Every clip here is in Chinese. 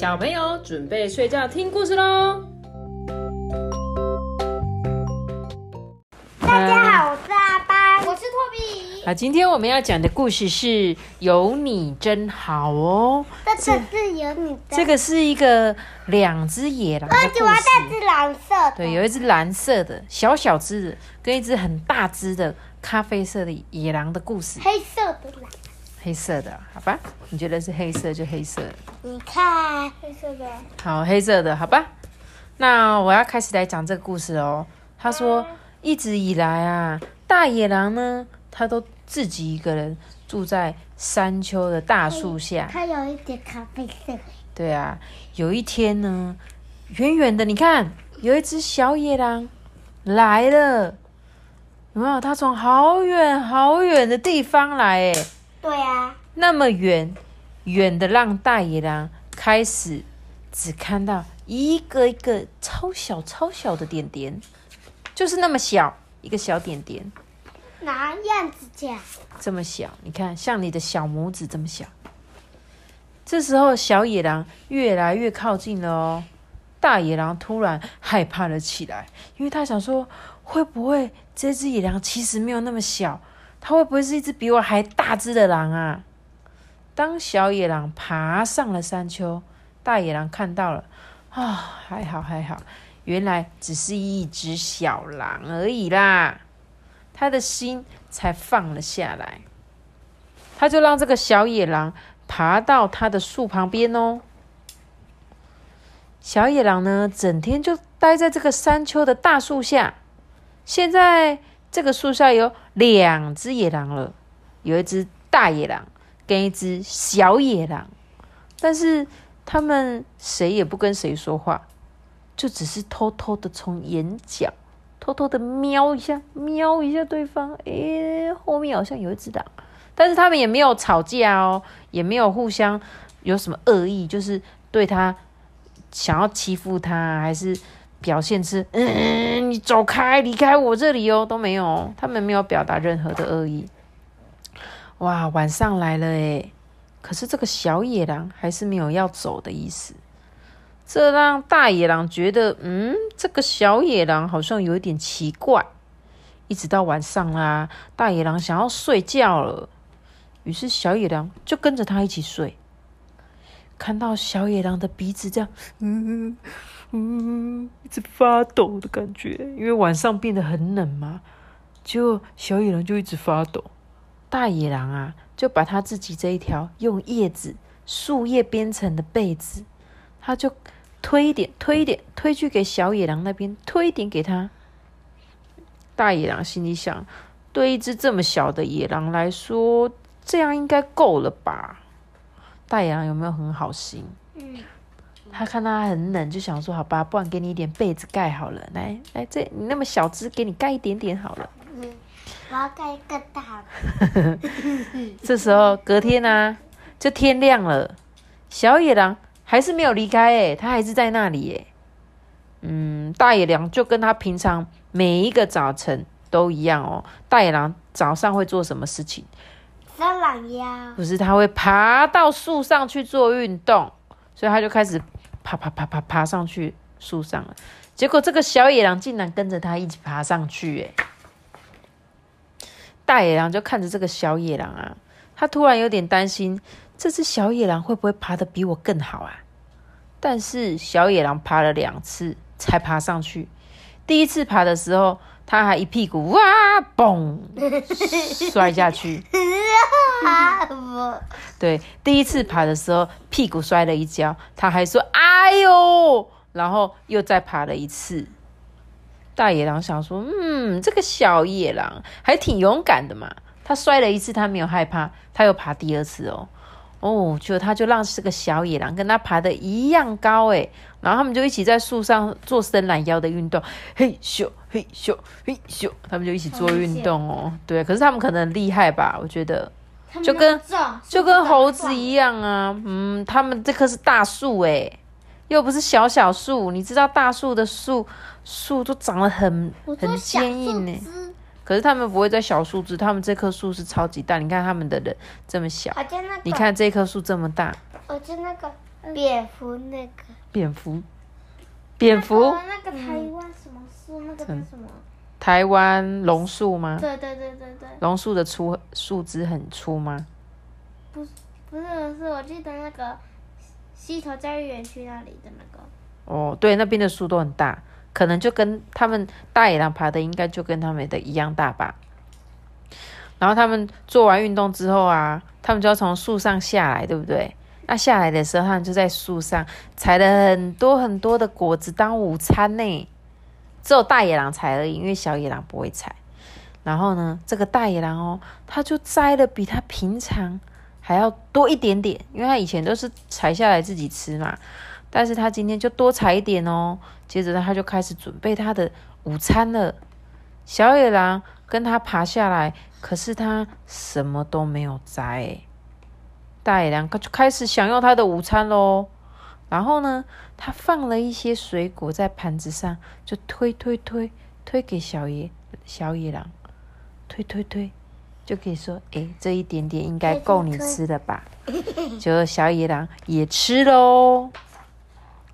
小朋友准备睡觉听故事喽。大家好，我是阿班，我是托比。啊，今天我们要讲的故事是有你真好哦。这个是有你的，这个是一个两只野狼的而且我要带。只蓝色的。对，有一只蓝色的小小只的，跟一只很大只的咖啡色的野狼的故事。黑色的蓝。黑色的，好吧？你觉得是黑色就黑色的。你看，黑色的。好，黑色的，好吧？那我要开始来讲这个故事哦。他说，一直以来啊，大野狼呢，他都自己一个人住在山丘的大树下。它有一点咖啡色。对啊，有一天呢，远远的，你看，有一只小野狼来了，有没有？它从好远好远的地方来，哎，对啊，那么远，远的让大野狼开始只看到一个一个超小超小的点点，就是那么小一个小点点，哪样子讲？这么小，你看像你的小拇指这么小。这时候小野狼越来越靠近了哦，大野狼突然害怕了起来，因为他想说，会不会这只野狼其实没有那么小，它会不会是一只比我还大只的狼啊？当小野狼爬上了山丘，大野狼看到了，啊，还好还好，原来只是一只小狼而已啦，他的心才放了下来。他就让这个小野狼爬到他的树旁边哦。小野狼呢，整天就待在这个山丘的大树下。现在这个树下有两只野狼了，有一只大野狼跟一只小野狼，但是他们谁也不跟谁说话，就只是偷偷的从眼角偷偷的瞄一下，瞄一下对方。诶，后面好像有一只狼。但是他们也没有吵架哦，也没有互相有什么恶意，就是对他想要欺负他，还是表现是嗯，你走开，离开我这里哦，都没有，他们没有表达任何的恶意。哇，晚上来了诶，可是这个小野狼还是没有要走的意思，这让大野狼觉得，嗯，这个小野狼好像有点奇怪。一直到晚上啦，大野狼想要睡觉了。于是小野狼就跟着他一起睡。看到小野狼的鼻子这样，嗯嗯，一直发抖的感觉，因为晚上变得很冷嘛，就小野狼就一直发抖。大野狼啊，就把他自己这一条用叶子、树叶编成的被子，他就推一点、推一点、推去给小野狼那边，推一点给他。大野狼心里想：对一只这么小的野狼来说，这样应该够了吧？大野狼有没有很好心？嗯，他看到他很冷，就想说：“好吧，不然给你一点被子盖好了。来来，这你那么小只，给你盖一点点好了。嗯，我要盖更大的。”这时候隔天呢、就天亮了，小野狼还是没有离开，诶，他还是在那里，诶。嗯，大野狼就跟他平常每一个早晨都一样哦。大野狼早上会做什么事情？伸懒腰。不是，他会爬到树上去做运动，所以他就开始爬爬爬爬爬上去树上了。结果这个小野狼竟然跟着他一起爬上去，哎！大野狼就看着这个小野狼啊，他突然有点担心，这只小野狼会不会爬得比我更好啊？但是小野狼爬了两次才爬上去，第一次爬的时候，他还一屁股哇嘣摔下去。对，第一次爬的时候屁股摔了一跤，他还说：“哎呦！”然后又再爬了一次。大野狼想说：“嗯，这个小野狼还挺勇敢的嘛。他摔了一次，他没有害怕，他又爬第二次哦。哦，就他就让这个小野狼跟他爬的一样高诶，然后他们就一起在树上做伸懒腰的运动，嘿咻嘿咻嘿咻，他们就一起做运动哦。对，可是他们可能厉害吧？我觉得。就跟就跟猴子一样啊，嗯，他们这棵是大树诶，又不是小小树。你知道大树的树树都长得很很坚硬呢，可是他们不会在小树枝，他们这棵树是超级大。你看他们的人这么小，那个，你看这棵树这么大，我就那个蝙蝠那个，蝙蝠，蝙蝠，那个台湾什么树？那个叫什么？台湾榕树吗？对对对对对，榕树的粗树枝很粗吗？不是不是不是，我记得那个溪头教育园区那里的那个。哦，对，那边的树都很大，可能就跟他们大野狼爬的应该就跟他们的一样大吧。然后他们做完运动之后啊，他们就要从树上下来，对不对？那下来的时候，他们就在树上采了很多很多的果子当午餐呢。只有大野狼踩而已，因为小野狼不会踩。然后呢，这个大野狼哦，他就摘了比他平常还要多一点点，因为他以前都是采下来自己吃嘛。但是他今天就多采一点哦。接着他就开始准备他的午餐了。小野狼跟他爬下来。可是他什么都没有摘，大野狼他就开始享用他的午餐喽。然后呢，他放了一些水果在盘子上，就推推推推给小野小野狼，推推推，就可以说：“哎，这一点点应该够你吃的吧？” 就小野狼也吃喽。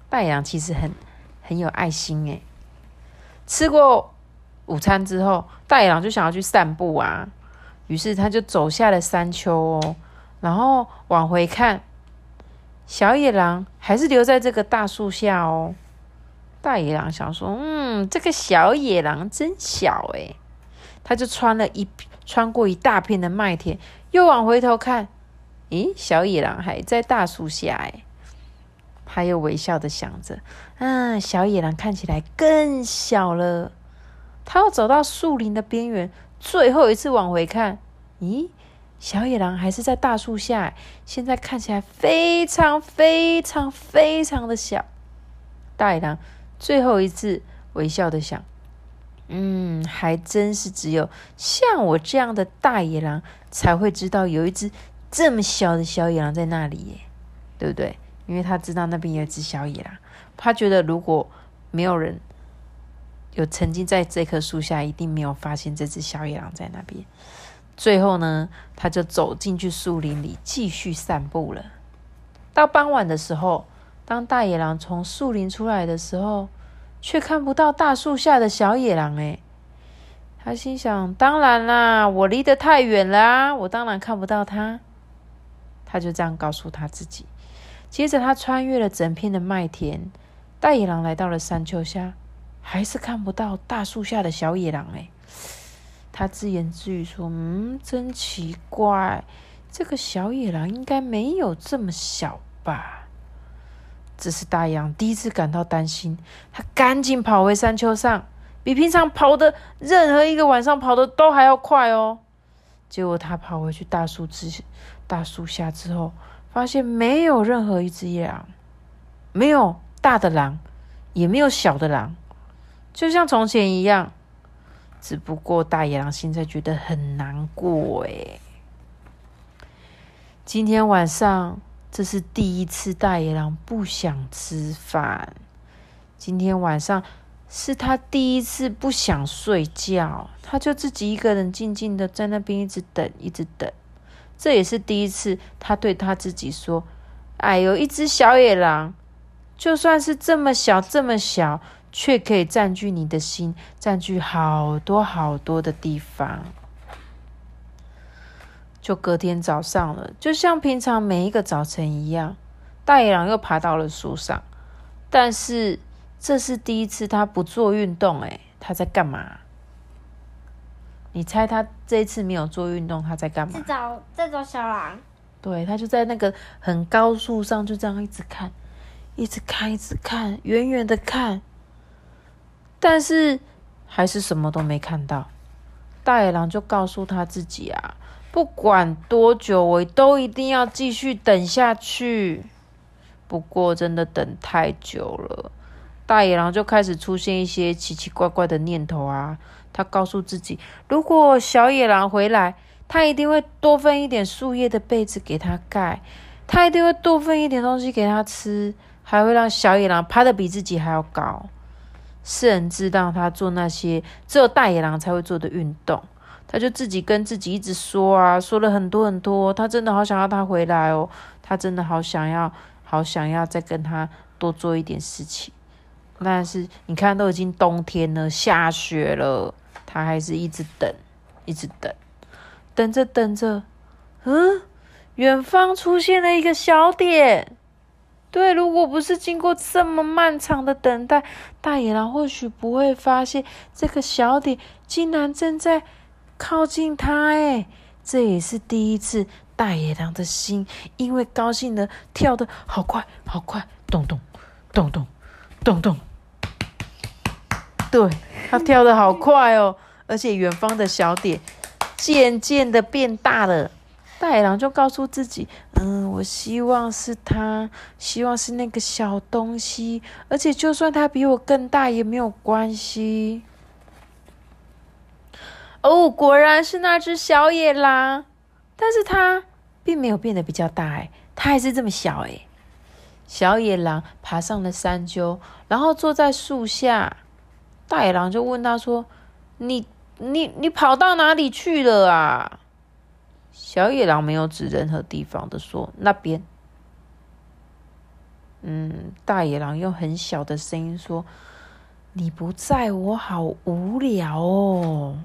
大野狼其实很很有爱心哎，吃过午餐之后，大野狼就想要去散步啊。于是他就走下了山丘哦，然后往回看，小野狼还是留在这个大树下哦。大野狼想说：“嗯，这个小野狼真小诶。他就穿了一穿过一大片的麦田，又往回头看，咦，小野狼还在大树下诶。他又微笑的想着：“嗯，小野狼看起来更小了。”他要走到树林的边缘。最后一次往回看，咦，小野狼还是在大树下，现在看起来非常非常非常的小。大野狼最后一次微笑的想：“嗯，还真是只有像我这样的大野狼才会知道有一只这么小的小野狼在那里，耶，对不对？因为他知道那边有一只小野狼，他觉得如果没有人。”有曾经在这棵树下，一定没有发现这只小野狼在那边。最后呢，他就走进去树林里继续散步了。到傍晚的时候，当大野狼从树林出来的时候，却看不到大树下的小野狼。哎，他心想：当然啦，我离得太远了，我当然看不到他。他就这样告诉他自己。接着，他穿越了整片的麦田，大野狼来到了山丘下。还是看不到大树下的小野狼哎，他自言自语说：“嗯，真奇怪，这个小野狼应该没有这么小吧？”这是大羊第一次感到担心，他赶紧跑回山丘上，比平常跑的任何一个晚上跑的都还要快哦。结果他跑回去大树之大树下之后，发现没有任何一只野狼，没有大的狼，也没有小的狼。就像从前一样，只不过大野狼现在觉得很难过诶。今天晚上这是第一次大野狼不想吃饭，今天晚上是他第一次不想睡觉，他就自己一个人静静的在那边一直等，一直等。这也是第一次他对他自己说：“哎呦，一只小野狼，就算是这么小，这么小。”却可以占据你的心，占据好多好多的地方。就隔天早上了，就像平常每一个早晨一样，大野狼又爬到了树上。但是这是第一次他不做运动，诶，他在干嘛？你猜他这一次没有做运动，他在干嘛？在找在找小狼。对他就在那个很高树上，就这样一直看，一直看，一直看，远远的看。但是还是什么都没看到，大野狼就告诉他自己啊，不管多久，我都一定要继续等下去。不过真的等太久了，大野狼就开始出现一些奇奇怪怪的念头啊。他告诉自己，如果小野狼回来，他一定会多分一点树叶的被子给他盖，他一定会多分一点东西给他吃，还会让小野狼爬得比自己还要高。甚至让他做那些只有大野狼才会做的运动，他就自己跟自己一直说啊，说了很多很多。他真的好想要他回来哦，他真的好想要好想要再跟他多做一点事情。但是你看，都已经冬天了，下雪了，他还是一直等，一直等，等着等着，嗯，远方出现了一个小点。对，如果不是经过这么漫长的等待，大野狼或许不会发现这个小点竟然正在靠近他。哎，这也是第一次，大野狼的心因为高兴的跳得好快，好快，咚咚，咚咚，咚咚。对，它跳得好快哦，而且远方的小点渐渐的变大了。大野狼就告诉自己：“嗯，我希望是他，希望是那个小东西，而且就算它比我更大也没有关系。”哦，果然是那只小野狼，但是它并没有变得比较大，哎，它还是这么小，哎。小野狼爬上了山丘，然后坐在树下。大野狼就问他说：“你、你、你跑到哪里去了啊？”小野狼没有指任何地方的说：“那边。”嗯，大野狼用很小的声音说：“你不在我好无聊哦。”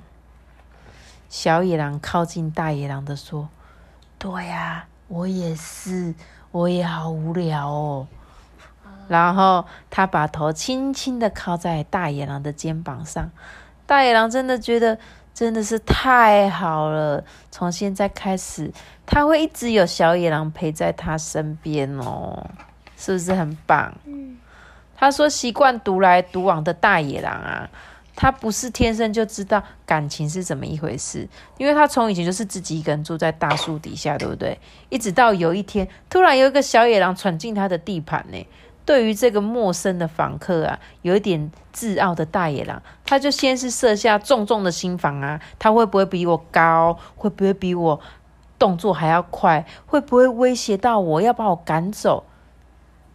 小野狼靠近大野狼的说：“对呀，我也是，我也好无聊哦。”然后他把头轻轻的靠在大野狼的肩膀上，大野狼真的觉得。真的是太好了！从现在开始，他会一直有小野狼陪在他身边哦，是不是很棒？嗯。他说：“习惯独来独往的大野狼啊，他不是天生就知道感情是怎么一回事，因为他从以前就是自己一个人住在大树底下，对不对？一直到有一天，突然有一个小野狼闯进他的地盘呢。”对于这个陌生的访客啊，有一点自傲的大野狼，他就先是设下重重的心防啊，他会不会比我高？会不会比我动作还要快？会不会威胁到我要把我赶走？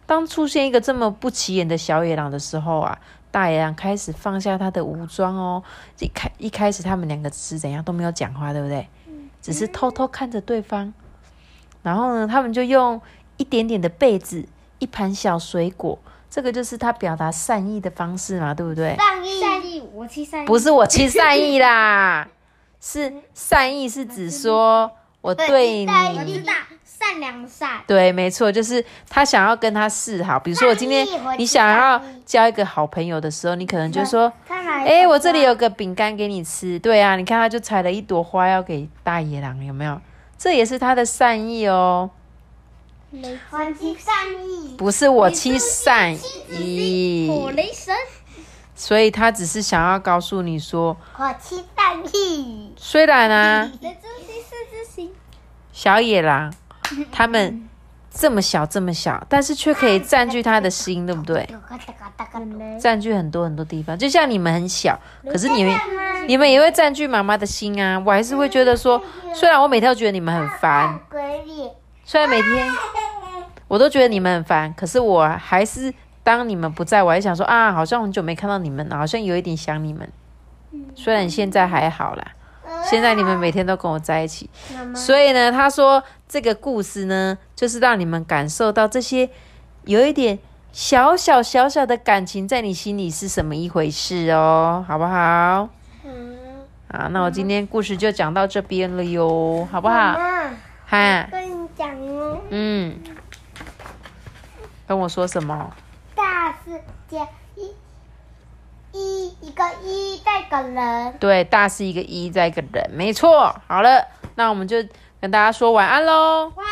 当出现一个这么不起眼的小野狼的时候啊，大野狼开始放下他的武装哦。一开一开始，他们两个是怎样都没有讲话，对不对？只是偷偷看着对方。然后呢，他们就用一点点的被子。一盘小水果，这个就是他表达善意的方式嘛，对不对？善意，善意，我欺善意，不是我欺善意啦，是善意是指说我对你，善良善，对，没错，就是他想要跟他示好。比如说，我今天你想要交一个好朋友的时候，你可能就说，哎，我这里有个饼干给你吃。对啊，你看他就采了一朵花要给大野狼，有没有？这也是他的善意哦。我欺善意，不是我欺善意。火雷神，所以他只是想要告诉你说，我欺善意。虽然啊，小野狼 他们这么小这么小，但是却可以占据他的心，对不对？占据很多很多地方，就像你们很小，可是你们你们也会占据妈妈的心啊。我还是会觉得说，虽然我每天都觉得你们很烦。虽然每天我都觉得你们很烦，可是我还是当你们不在，我还想说啊，好像很久没看到你们了，好像有一点想你们。虽然现在还好啦，现在你们每天都跟我在一起，所以呢，他说这个故事呢，就是让你们感受到这些有一点小小小小的感情在你心里是什么一回事哦，好不好？嗯。好，那我今天故事就讲到这边了哟，好不好？哈。讲哦，嗯，跟我说什么？大世界一，一一个一再个人。对，大是一个一再一个人，没错。好了，那我们就跟大家说晚安喽。晚。